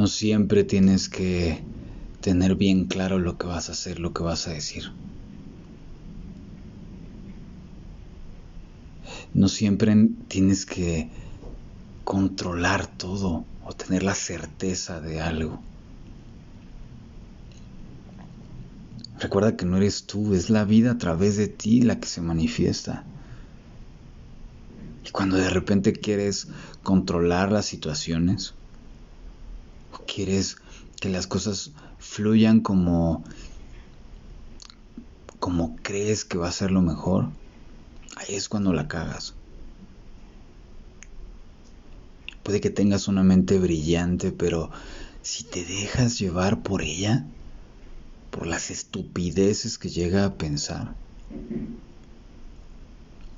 No siempre tienes que tener bien claro lo que vas a hacer, lo que vas a decir. No siempre tienes que controlar todo o tener la certeza de algo. Recuerda que no eres tú, es la vida a través de ti la que se manifiesta. Y cuando de repente quieres controlar las situaciones, quieres que las cosas fluyan como como crees que va a ser lo mejor, ahí es cuando la cagas. Puede que tengas una mente brillante, pero si te dejas llevar por ella, por las estupideces que llega a pensar,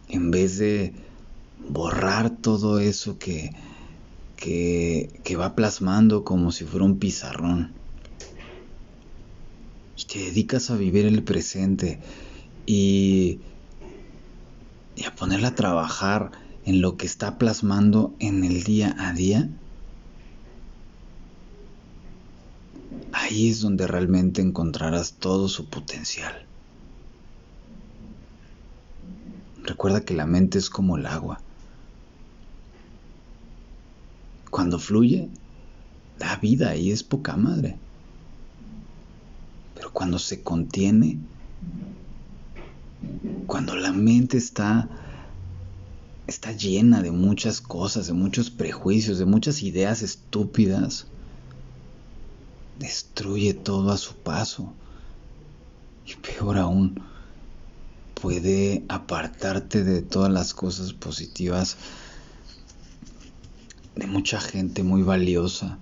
en vez de borrar todo eso que, que, va plasmando como si fuera un pizarrón, y te dedicas a vivir el presente y, y a ponerla a trabajar en lo que está plasmando en el día a día, ahí es donde realmente encontrarás todo su potencial. Recuerda que la mente es como el agua. Cuando fluye, da vida y es poca madre. Pero cuando se contiene, cuando la mente está está llena de muchas cosas, de muchos prejuicios, de muchas ideas estúpidas, destruye todo a su paso. Y peor aún, puede apartarte de todas las cosas positivas de mucha gente muy valiosa,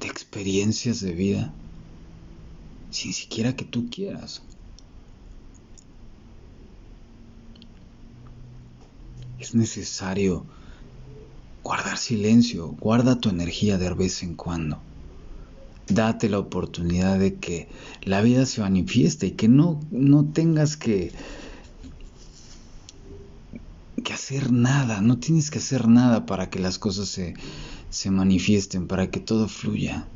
de experiencias de vida, sin siquiera que tú quieras. Es necesario guardar silencio, guarda tu energía de vez en cuando date la oportunidad de que la vida se manifieste y que no, no tengas que, que hacer nada, no tienes que hacer nada para que las cosas se, se manifiesten, para que todo fluya.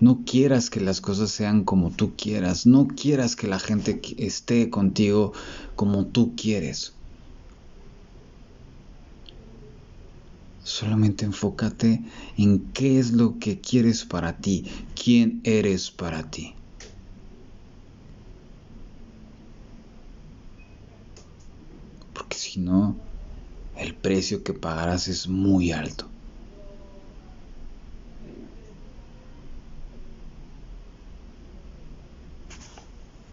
No quieras que las cosas sean como tú quieras, no quieras que la gente esté contigo como tú quieres. Solamente enfócate en qué es lo que quieres para ti, quién eres para ti. Porque si no, el precio que pagarás es muy alto.